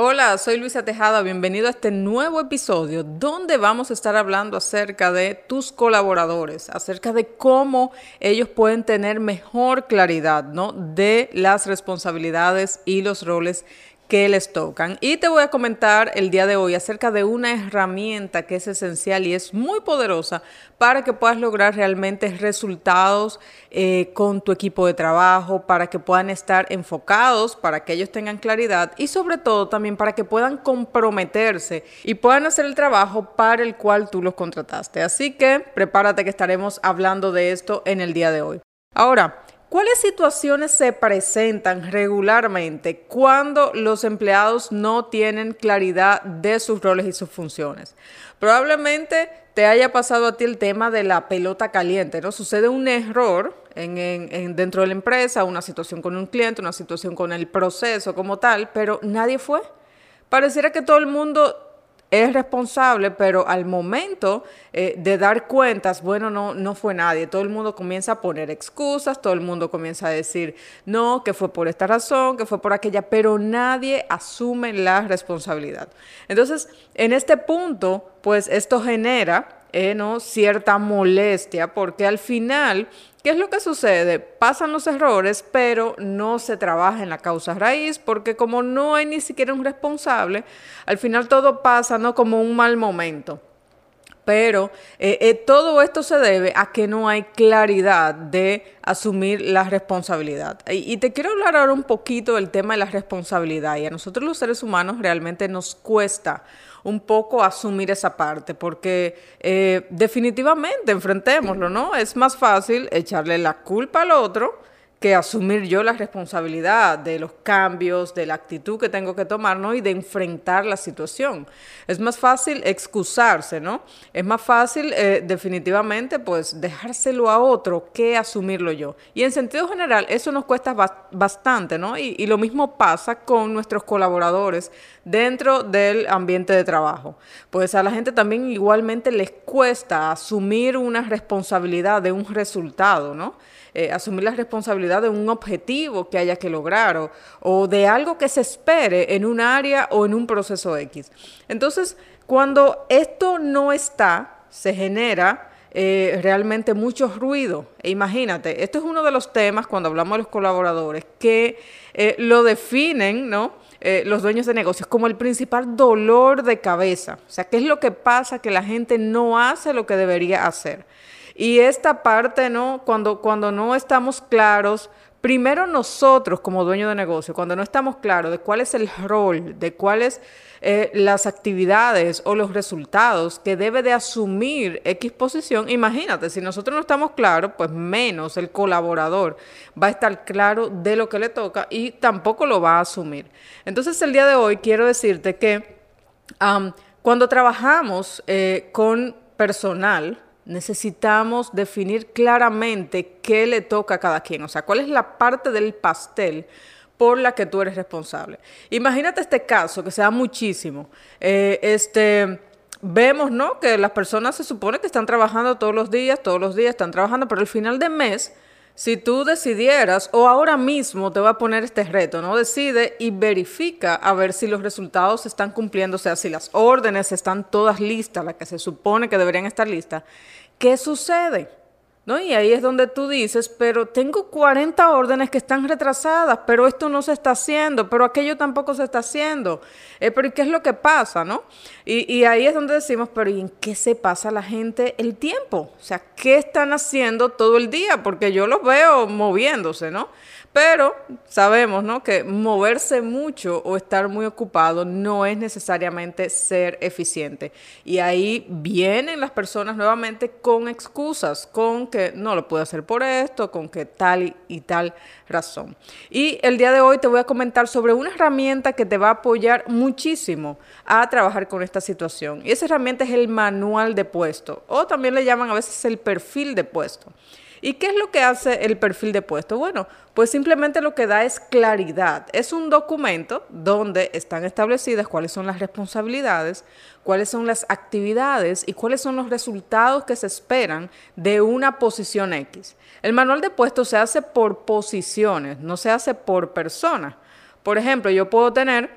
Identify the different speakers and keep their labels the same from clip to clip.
Speaker 1: Hola, soy Luisa Tejada, bienvenido a este nuevo episodio donde vamos a estar hablando acerca de tus colaboradores, acerca de cómo ellos pueden tener mejor claridad, ¿no? De las responsabilidades y los roles que les tocan. Y te voy a comentar el día de hoy acerca de una herramienta que es esencial y es muy poderosa para que puedas lograr realmente resultados eh, con tu equipo de trabajo, para que puedan estar enfocados, para que ellos tengan claridad y sobre todo también para que puedan comprometerse y puedan hacer el trabajo para el cual tú los contrataste. Así que prepárate que estaremos hablando de esto en el día de hoy. Ahora, ¿Cuáles situaciones se presentan regularmente cuando los empleados no tienen claridad de sus roles y sus funciones? Probablemente te haya pasado a ti el tema de la pelota caliente, ¿no? Sucede un error en, dentro de la empresa, una situación con un cliente, una situación con el proceso como tal, pero nadie fue. Pareciera que todo el mundo es responsable, pero al momento eh, de dar cuentas, bueno, no, no fue nadie. Todo el mundo comienza a poner excusas, todo el mundo comienza a decir, no, que fue por esta razón, que fue por aquella, pero nadie asume la responsabilidad. Entonces, en este punto, pues esto genera eh, ¿no? cierta molestia, porque al final ¿Qué es lo que sucede? Pasan los errores, pero no se trabaja en la causa raíz, porque como no hay ni siquiera un responsable, al final todo pasa ¿no? como un mal momento. Pero eh, eh, todo esto se debe a que no hay claridad de asumir la responsabilidad. Y, te quiero hablar ahora un poquito del tema de la responsabilidad. Y a nosotros los seres humanos realmente nos cuesta un poco asumir esa parte, porque eh, definitivamente, enfrentémoslo, ¿no? Es más fácil echarle la culpa al otro que asumir yo la responsabilidad de los cambios, de la actitud que tengo que tomar, ¿no? Y de enfrentar la situación. Es más fácil excusarse, ¿no? Es más fácil, eh, definitivamente, pues dejárselo a otro que asumirlo yo. Y en sentido general, eso nos cuesta bastante, ¿no? Y, y lo mismo pasa con nuestros colaboradores dentro del ambiente de trabajo. Pues a la gente también igualmente les cuesta asumir una responsabilidad de un resultado, ¿no? Eh, asumir la responsabilidad de un objetivo que haya que lograr o, de algo que se espere en un área o en un proceso X. Entonces, cuando esto no está, se genera eh, realmente mucho ruido. E imagínate, esto es uno de los temas cuando hablamos de los colaboradores que eh, lo definen, ¿no? Los dueños de negocios como el principal dolor de cabeza. O sea, ¿qué es lo que pasa? Que la gente no hace lo que debería hacer. Y esta parte, ¿no? Cuando, cuando no estamos claros, primero nosotros como dueños de negocio, cuando no estamos claros de cuál es el rol, de cuáles eh, las actividades o los resultados que debe de asumir X posición, imagínate, si nosotros no estamos claros, pues menos el colaborador va a estar claro de lo que le toca y tampoco lo va a asumir. Entonces el día de hoy quiero decirte que cuando trabajamos eh, con personal, necesitamos definir claramente qué le toca a cada quien, o sea, cuál es la parte del pastel por la que tú eres responsable. Imagínate este caso, que sea muchísimo. Eh, este, vemos, ¿no? Que las personas se supone que están trabajando todos los días, todos los días están trabajando, pero al final de mes, si tú decidieras, o ahora mismo te voy a poner este reto, ¿no? Decide y verifica a ver si los resultados están cumpliendo, o sea, si las órdenes están todas listas, las que se supone que deberían estar listas. ¿Qué sucede? ¿No? Y ahí es donde tú dices, pero tengo 40 órdenes que están retrasadas, pero esto no se está haciendo, pero aquello tampoco se está haciendo. Eh, pero ¿y qué es lo que pasa, no? Y, y, ahí es donde decimos, pero ¿y en qué se pasa la gente el tiempo? O sea, ¿qué están haciendo todo el día? Porque yo los veo moviéndose, ¿no? Pero sabemos ¿no? que moverse mucho o estar muy ocupado no es necesariamente ser eficiente. Y ahí vienen las personas nuevamente con excusas, con que no lo puedo hacer por esto, con que tal y, tal razón. Y el día de hoy te voy a comentar sobre una herramienta que te va a apoyar muchísimo a trabajar con esta situación. Y esa herramienta es el manual de puesto o también le llaman a veces el perfil de puesto. ¿Y qué es lo que hace el perfil de puesto? Bueno, pues simplemente lo que da es claridad. Es un documento donde están establecidas cuáles son las responsabilidades, cuáles son las actividades y cuáles son los resultados que se esperan de una posición X. El manual de puesto se hace por posiciones, no se hace por persona. Por ejemplo, yo puedo tener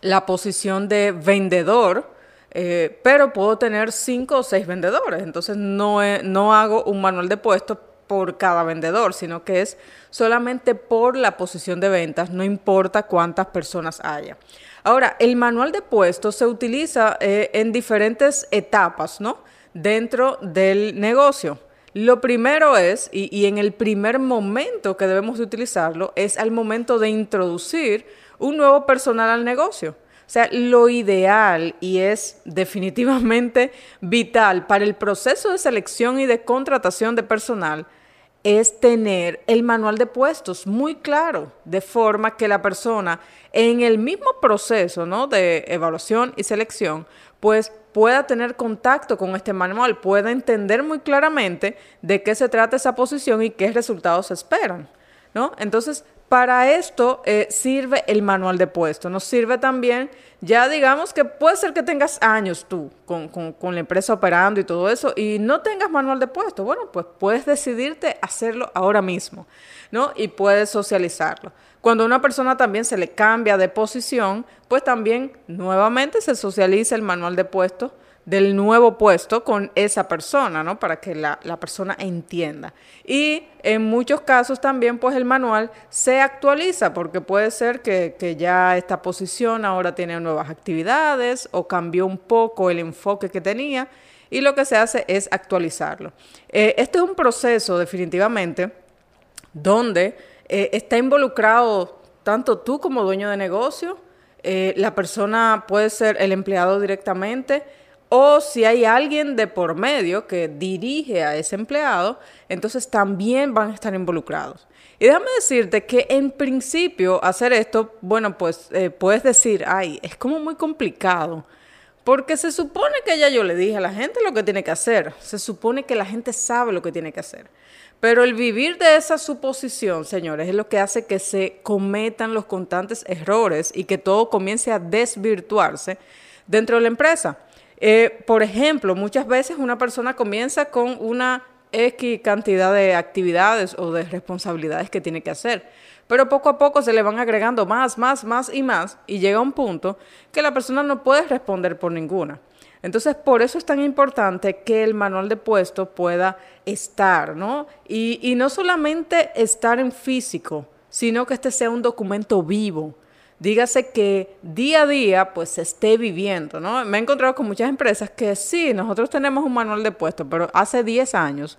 Speaker 1: la posición de vendedor, eh, pero puedo tener cinco o seis vendedores. Entonces no, no hago un manual de puestos por cada vendedor, sino que es solamente por la posición de ventas, no importa cuántas personas haya. Ahora, el manual de puestos se utiliza eh, en diferentes etapas, ¿no? Dentro del negocio. Lo primero es, y, y, en el primer momento que debemos de utilizarlo, es al momento de introducir un nuevo personal al negocio. O sea, lo ideal y es definitivamente vital para el proceso de selección y de contratación de personal es tener el manual de puestos muy claro, de forma que la persona en el mismo proceso ¿no? de evaluación y selección, pues pueda tener contacto con este manual, pueda entender muy claramente de qué se trata esa posición y qué resultados se esperan. ¿no? Entonces, para esto eh, sirve el manual de puesto. Nos sirve también, ya digamos que puede ser que tengas años tú con, la empresa operando y todo eso y no tengas manual de puesto. Bueno, pues puedes decidirte hacerlo ahora mismo, ¿no? Y puedes socializarlo. Cuando a una persona también se le cambia de posición, pues también nuevamente se socializa el manual de puesto del nuevo puesto con esa persona, ¿no? Para que la, persona entienda. Y en muchos casos también, pues el manual se actualiza, porque puede ser que, ya esta posición ahora tiene nuevas actividades o cambió un poco el enfoque que tenía y lo que se hace es actualizarlo. Eh, este es un proceso definitivamente donde eh, está involucrado tanto tú como dueño de negocio, eh, la persona puede ser el empleado directamente, o si hay alguien de por medio que dirige a ese empleado, entonces también van a estar involucrados. Y déjame decirte que en principio hacer esto, bueno, pues eh, puedes decir, ay, es como muy complicado. Porque se supone que ya yo le dije a la gente lo que tiene que hacer. Se supone que la gente sabe lo que tiene que hacer. Pero el vivir de esa suposición, señores, es lo que hace que se cometan los constantes errores y que todo comience a desvirtuarse dentro de la empresa. Eh, por ejemplo, muchas veces una persona comienza con una X cantidad de actividades o de responsabilidades que tiene que hacer, pero poco a poco se le van agregando más, más, más y más y llega un punto que la persona no puede responder por ninguna. Entonces, por eso es tan importante que el manual de puesto pueda estar, ¿no? Y, y no solamente estar en físico, sino que este sea un documento vivo dígase que día a día pues se esté viviendo, ¿no? Me he encontrado con muchas empresas que sí, nosotros tenemos un manual de puestos, pero hace 10 años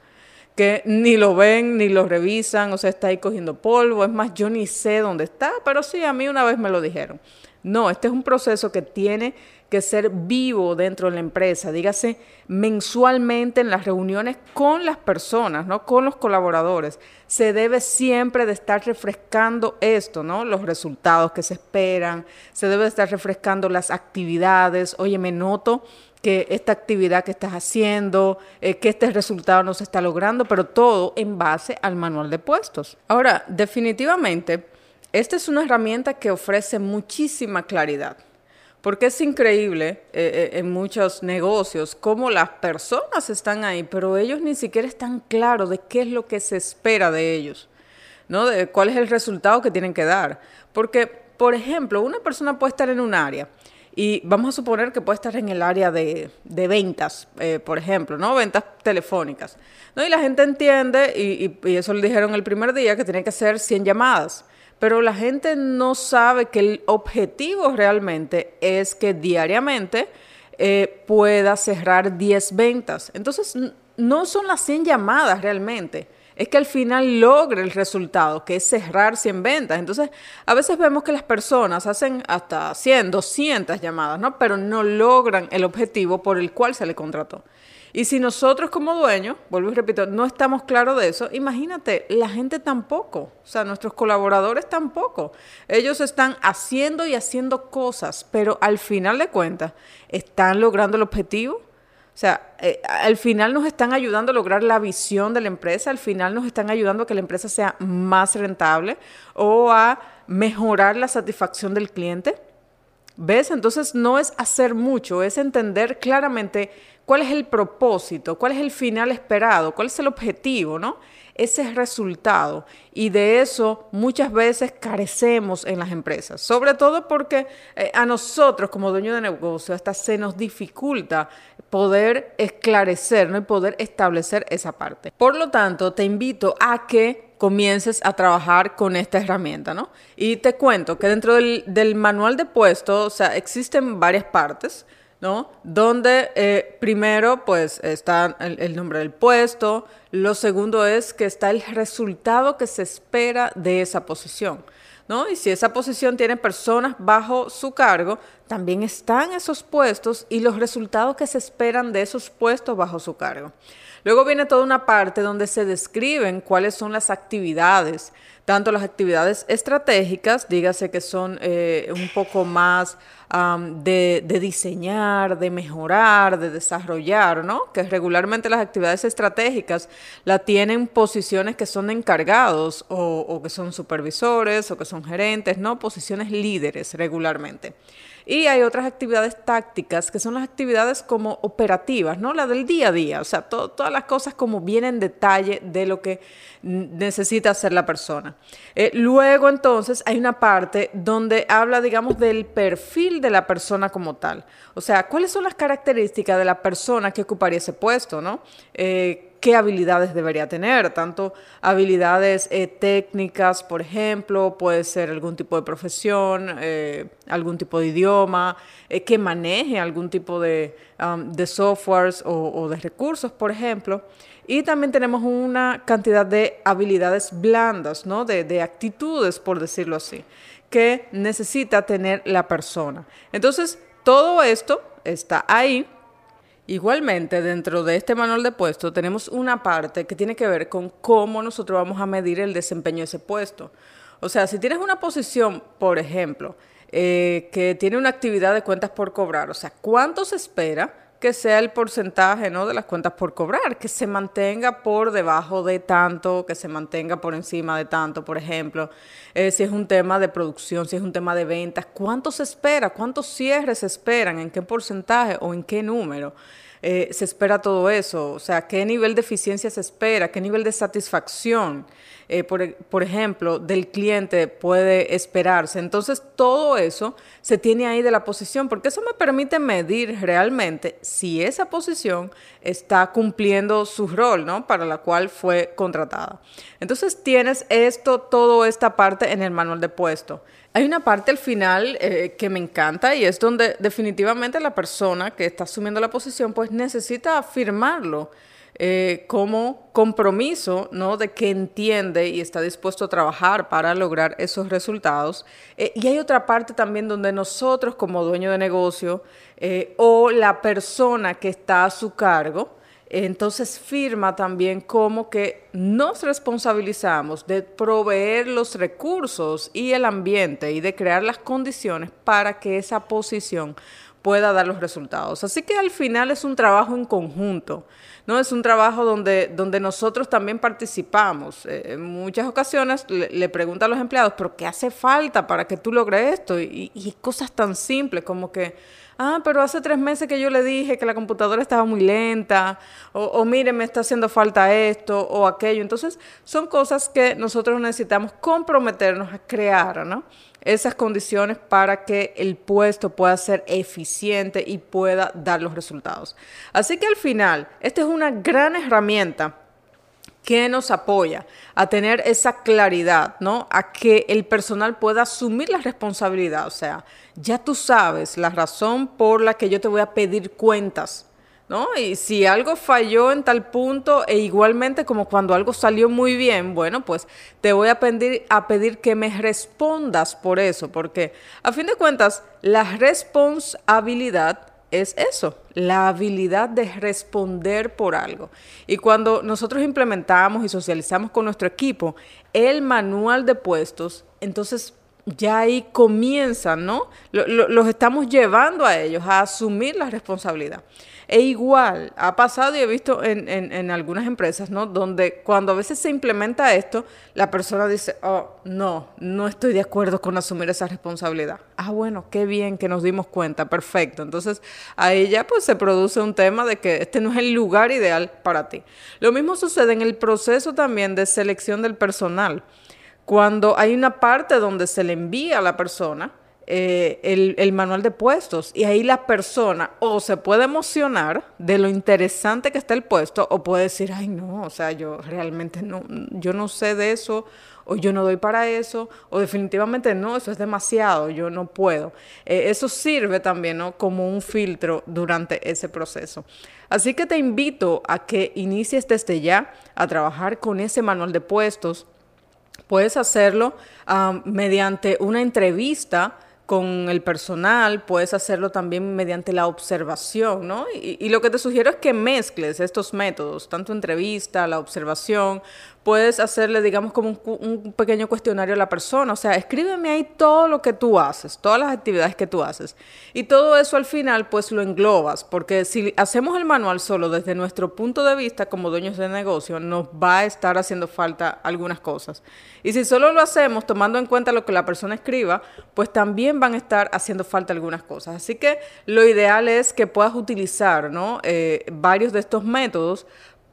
Speaker 1: que ni lo ven, ni lo revisan, o sea, está ahí cogiendo polvo, es más, yo ni sé dónde está, pero sí, a mí una vez me lo dijeron. No, este es un proceso que tiene que ser vivo dentro de la empresa, dígase mensualmente en las reuniones con las personas, ¿no? con los colaboradores. Se debe siempre de estar refrescando esto, ¿no? Los resultados que se esperan, se debe de estar refrescando las actividades. Oye, me noto que esta actividad que estás haciendo, eh, que este resultado no se está logrando, pero todo en base al manual de puestos. Ahora, definitivamente, esta es una herramienta que ofrece muchísima claridad. Porque es increíble eh, eh, en muchos negocios cómo las personas están ahí, pero ellos ni siquiera están claros de qué es lo que se espera de ellos, ¿no? De cuál es el resultado que tienen que dar. Porque, por ejemplo, una persona puede estar en un área y vamos a suponer que puede estar en el área de, ventas, eh, por ejemplo, ¿no? Ventas telefónicas. ¿no? Y la gente entiende, y, y, eso le dijeron el primer día, que tiene que hacer 100 llamadas pero la gente no sabe que el objetivo realmente es que diariamente eh, pueda cerrar 10 ventas. Entonces, no son las 100 llamadas realmente, es que al final logre el resultado, que es cerrar 100 ventas. Entonces, a veces vemos que las personas hacen hasta 100, 200 llamadas, ¿no? Pero no logran el objetivo por el cual se le contrató. Y si nosotros como dueños, vuelvo y repito, no estamos claros de eso, imagínate, la gente tampoco, o sea, nuestros colaboradores tampoco. Ellos están haciendo y haciendo cosas, pero al final de cuentas, ¿están logrando el objetivo? O sea, eh, al final nos están ayudando a lograr la visión de la empresa, al final nos están ayudando a que la empresa sea más rentable o a mejorar la satisfacción del cliente. ¿Ves? Entonces no es hacer mucho, es entender claramente cuál es el propósito, cuál es el final esperado, cuál es el objetivo, ¿no? ese resultado. Y de eso muchas veces carecemos en las empresas, sobre todo porque eh, a nosotros como dueños de negocio hasta se nos dificulta poder esclarecer ¿no? y poder establecer esa parte. Por lo tanto, te invito a que comiences a trabajar con esta herramienta, ¿no? Y te cuento que dentro del, manual de puesto, o sea, existen varias partes. ¿no? Donde eh, primero pues está el, nombre del puesto, lo segundo es que está el resultado que se espera de esa posición, ¿no? Y si esa posición tiene personas bajo su cargo, también están esos puestos y los resultados que se esperan de esos puestos bajo su cargo. Luego viene toda una parte donde se describen cuáles son las actividades, tanto las actividades estratégicas, dígase que son eh, un poco más de, diseñar, de mejorar, de desarrollar, ¿no? Que regularmente las actividades estratégicas la tienen posiciones que son encargados o, o que son supervisores o que son gerentes, ¿no? Posiciones líderes regularmente. Y hay otras actividades tácticas que son las actividades como operativas, ¿no? La del día a día, o sea, todas las cosas como vienen en detalle de lo que necesita hacer la persona. Eh, luego entonces hay una parte donde habla, digamos, del perfil de la persona como tal. O sea, cuáles son las características de la persona que ocuparía ese puesto, ¿no? Eh, qué habilidades debería tener, tanto habilidades eh, técnicas, por ejemplo, puede ser algún tipo de profesión, eh, algún tipo de idioma, eh, que maneje algún tipo de, um, de softwares o, de recursos, por ejemplo. Y también tenemos una cantidad de habilidades blandas, ¿no? de, de actitudes, por decirlo así, que necesita tener la persona. Entonces, todo esto está ahí Igualmente, dentro de este manual de puesto tenemos una parte que tiene que ver con cómo nosotros vamos a medir el desempeño de ese puesto. O sea, si tienes una posición, por ejemplo, eh, que tiene una actividad de cuentas por cobrar, o sea, ¿cuánto se espera que sea el porcentaje ¿no? de las cuentas por cobrar? Que se mantenga por debajo de tanto, que se mantenga por encima de tanto, por ejemplo. Eh, si es un tema de producción, si es un tema de ventas, ¿cuánto se espera? ¿Cuántos cierres se esperan? ¿En qué porcentaje o en qué número? Eh, se espera todo eso? O sea, ¿qué nivel de eficiencia se espera? ¿Qué nivel de satisfacción, eh, por, ejemplo, del cliente puede esperarse? Entonces, todo eso se tiene ahí de la posición, porque eso me permite medir realmente si esa posición está cumpliendo su rol, ¿no? Para la cual fue contratada. Entonces, tienes esto, toda esta parte en el manual de puesto. Hay una parte al final eh, que me encanta y es donde definitivamente la persona que está asumiendo la posición pues necesita firmarlo eh, como compromiso, ¿no? De que entiende y está dispuesto a trabajar para lograr esos resultados. Eh, y hay otra parte también donde nosotros como dueño de negocio o la persona que está a su cargo, entonces firma también como que nos responsabilizamos de proveer los recursos y el ambiente y de crear las condiciones para que esa posición pueda dar los resultados. Así que al final es un trabajo en conjunto, ¿no? Es un trabajo donde, donde nosotros también participamos. Eh, en muchas ocasiones le, preguntan a los empleados, pero ¿qué hace falta para que tú logres esto? Y cosas tan simples como que ah, pero hace tres meses que yo le dije que la computadora estaba muy lenta, o, mire, me está haciendo falta esto o aquello. Entonces, son cosas que nosotros necesitamos comprometernos a crear, ¿no? Esas condiciones para que el puesto pueda ser eficiente y pueda dar los resultados. Así que al final, esta es una gran herramienta que nos apoya a tener esa claridad, ¿no? A que el personal pueda asumir la responsabilidad. O sea, ya tú sabes la razón por la que yo te voy a pedir cuentas, ¿no? Y si algo falló en tal punto, e igualmente como cuando algo salió muy bien, bueno, pues te voy a pedir, a pedir que me respondas por eso, porque a fin de cuentas, la responsabilidad es eso, la habilidad de responder por algo. Y cuando nosotros implementamos y socializamos con nuestro equipo el manual de puestos, entonces ya ahí comienzan, ¿no? los estamos llevando a ellos a asumir la responsabilidad. E igual, ha pasado y he visto en, en, algunas empresas, ¿no? Donde cuando a veces se implementa esto, la persona dice, oh, no, no estoy de acuerdo con asumir esa responsabilidad. Ah, bueno, qué bien que nos dimos cuenta, perfecto. Entonces, ahí ya pues se produce un tema de que este no es el lugar ideal para ti. Lo mismo sucede en el proceso también de selección del personal. Cuando hay una parte donde se le envía a la persona, eh, el, manual de puestos y ahí la persona o se puede emocionar de lo interesante que está el puesto o puede decir, ay no, o sea, yo realmente no, yo no sé de eso o yo no doy para eso o definitivamente no, eso es demasiado, yo no puedo. Eh, eso sirve también ¿no? como un filtro durante ese proceso. Así que te invito a que inicies desde ya a trabajar con ese manual de puestos. Puedes hacerlo mediante una entrevista con el personal, puedes hacerlo también mediante la observación, ¿no? Y, y, lo que te sugiero es que mezcles estos métodos, tanto entrevista, la observación, puedes hacerle, digamos, como un, pequeño cuestionario a la persona. O sea, escríbeme ahí todo lo que tú haces, todas las actividades que tú haces. Y todo eso al final, pues lo englobas, porque si hacemos el manual solo desde nuestro punto de vista como dueños de negocio, nos va a estar haciendo falta algunas cosas. Y si solo lo hacemos tomando en cuenta lo que la persona escriba, pues también van a estar haciendo falta algunas cosas. Así que lo ideal es que puedas utilizar ¿no? Eh, varios de estos métodos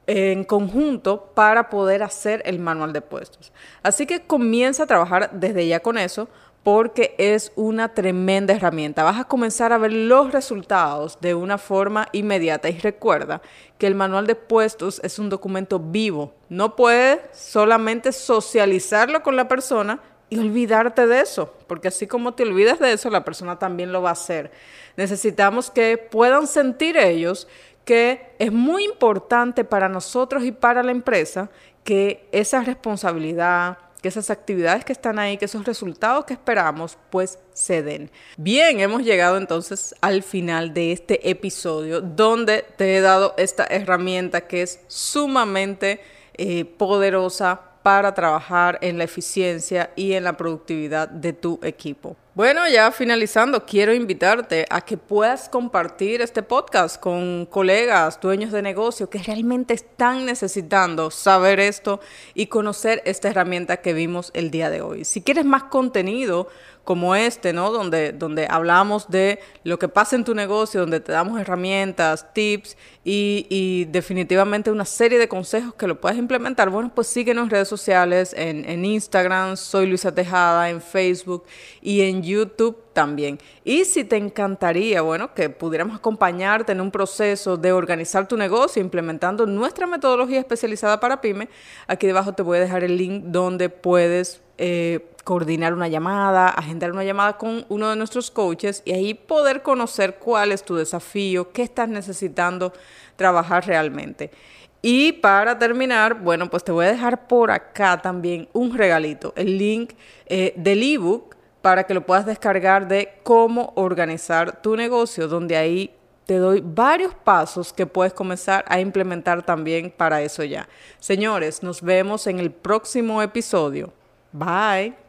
Speaker 1: en conjunto para poder hacer el manual de puestos. Así que comienza a trabajar desde ya con eso porque es una tremenda herramienta. Vas a comenzar a ver los resultados de una forma inmediata y recuerda que el manual de puestos es un documento vivo. No puedes solamente socializarlo con la persona y olvidarte de eso, porque así como te olvidas de eso, la persona también lo va a hacer. Necesitamos que puedan sentir ellos que es muy importante para nosotros y para la empresa que esa responsabilidad, que esas actividades que están ahí, que esos resultados que esperamos, pues se den. Bien, hemos llegado entonces al final de este episodio donde te he dado esta herramienta que es sumamente eh, poderosa para trabajar en la eficiencia y en la productividad de tu equipo. Bueno, ya finalizando, quiero invitarte a que puedas compartir este podcast con colegas, dueños de negocio que realmente están necesitando saber esto y conocer esta herramienta que vimos el día de hoy. Si quieres más contenido, como este, ¿no? Donde, donde hablamos de lo que pasa en tu negocio, donde te damos herramientas, tips y, definitivamente una serie de consejos que lo puedes implementar. Bueno, pues síguenos en redes sociales, en, en Instagram, soy Luisa Tejada, en Facebook y en YouTube también. Y si te encantaría, bueno, que pudiéramos acompañarte en un proceso de organizar tu negocio implementando nuestra metodología especializada para pyme, aquí debajo te voy a dejar el link donde puedes eh, coordinar una llamada, agendar una llamada con uno de nuestros coaches y ahí poder conocer cuál es tu desafío, qué estás necesitando trabajar realmente. Y para terminar, bueno, pues te voy a dejar por acá también un regalito, el link eh, del ebook para que lo puedas descargar de cómo organizar tu negocio, donde ahí te doy varios pasos que puedes comenzar a implementar también para eso ya. Señores, nos vemos en el próximo episodio. Bye.